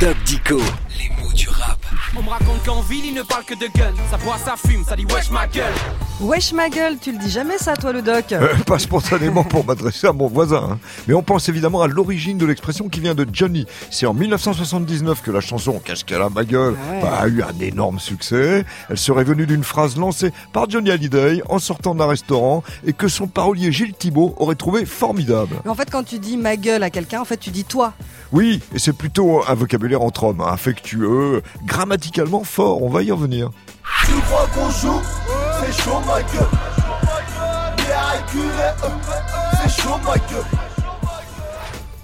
Doc Dico, les mots du rap. On me raconte qu'en ville, il ne parle que de gun. Ça boit, ça fume, ça dit wesh ma gueule. Wesh ma gueule, tu le dis jamais ça toi le doc Euh, pas spontanément pour m'adresser à mon voisin. hein. Mais on pense évidemment à l'origine de l'expression qui vient de Johnny. C'est en 1979 que la chanson Qu'est-ce qu'elle a ma gueule Ah ouais. bah, a eu un énorme succès. Elle serait venue d'une phrase lancée par Johnny Hallyday en sortant d'un restaurant et que son parolier Gilles Thibault aurait trouvé formidable. Mais En fait quand tu dis ma gueule à quelqu'un, en fait tu dis toi. Oui, et c'est plutôt un vocabulaire entre hommes, hein, affectueux, grammaticalement fort, on va y revenir. Tu crois qu'on joue? C'est chaud ma gueule euh, c'est chaud ma gueule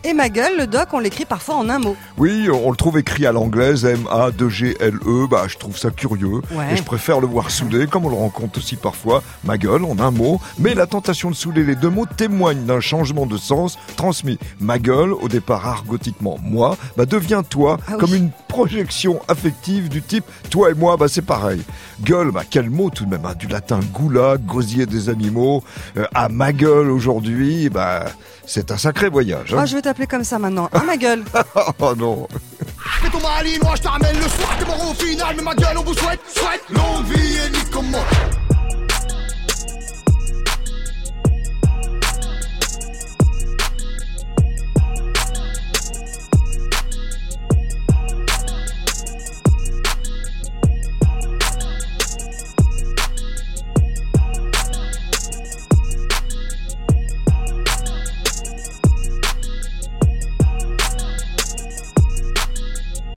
Et ma gueule, le doc, on l'écrit parfois en un mot. Oui, on le trouve écrit à l'anglaise, M-A-2-G-L-E, bah je trouve ça curieux. Ouais. Et je préfère le voir soudé, comme on le rencontre aussi parfois, ma gueule, en un mot. Mais la tentation de souder les deux mots témoigne d'un changement de sens transmis. Ma gueule, au départ argotiquement moi, bah devient toi, Ah oui. comme une projection affective du type toi et moi, bah c'est pareil. Gueule, bah quel mot tout de même, hein, du latin gula, gosier des animaux, euh, à ma gueule aujourd'hui, bah c'est un sacré voyage. hein. Ah, je vais t'appeler comme ça maintenant. Ah ma gueule oh non Fais ton malinois, je t'amène le soir, t'es mort au final, mais ma gueule on vous souhaite, souhaite Longue vie